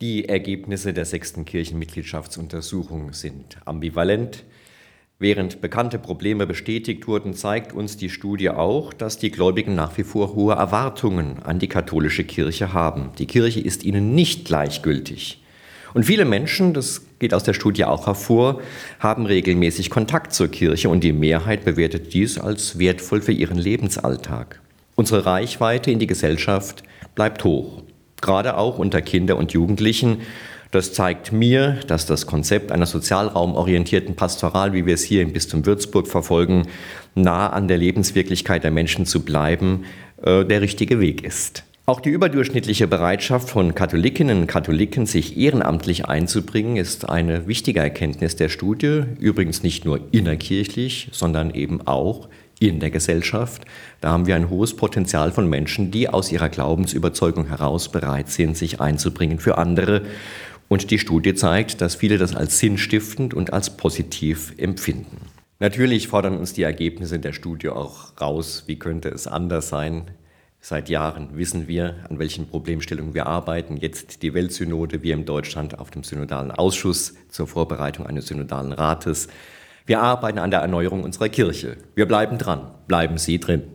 Die Ergebnisse der sechsten Kirchenmitgliedschaftsuntersuchung sind ambivalent. Während bekannte Probleme bestätigt wurden, zeigt uns die Studie auch, dass die Gläubigen nach wie vor hohe Erwartungen an die katholische Kirche haben. Die Kirche ist ihnen nicht gleichgültig. Und viele Menschen, das geht aus der Studie auch hervor, haben regelmäßig Kontakt zur Kirche und die Mehrheit bewertet dies als wertvoll für ihren Lebensalltag. Unsere Reichweite in die Gesellschaft bleibt hoch gerade auch unter Kinder und Jugendlichen. Das zeigt mir, dass das Konzept einer sozialraumorientierten Pastoral, wie wir es hier im Bistum Würzburg verfolgen, nah an der Lebenswirklichkeit der Menschen zu bleiben, äh, der richtige Weg ist. Auch die überdurchschnittliche Bereitschaft von Katholikinnen und Katholiken, sich ehrenamtlich einzubringen, ist eine wichtige Erkenntnis der Studie. Übrigens nicht nur innerkirchlich, sondern eben auch in der Gesellschaft. Da haben wir ein hohes Potenzial von Menschen, die aus ihrer Glaubensüberzeugung heraus bereit sind, sich einzubringen für andere. Und die Studie zeigt, dass viele das als sinnstiftend und als positiv empfinden. Natürlich fordern uns die Ergebnisse der Studie auch raus, wie könnte es anders sein. Seit Jahren wissen wir, an welchen Problemstellungen wir arbeiten. Jetzt die Weltsynode, wir in Deutschland auf dem Synodalen Ausschuss zur Vorbereitung eines Synodalen Rates. Wir arbeiten an der Erneuerung unserer Kirche. Wir bleiben dran. Bleiben Sie drin.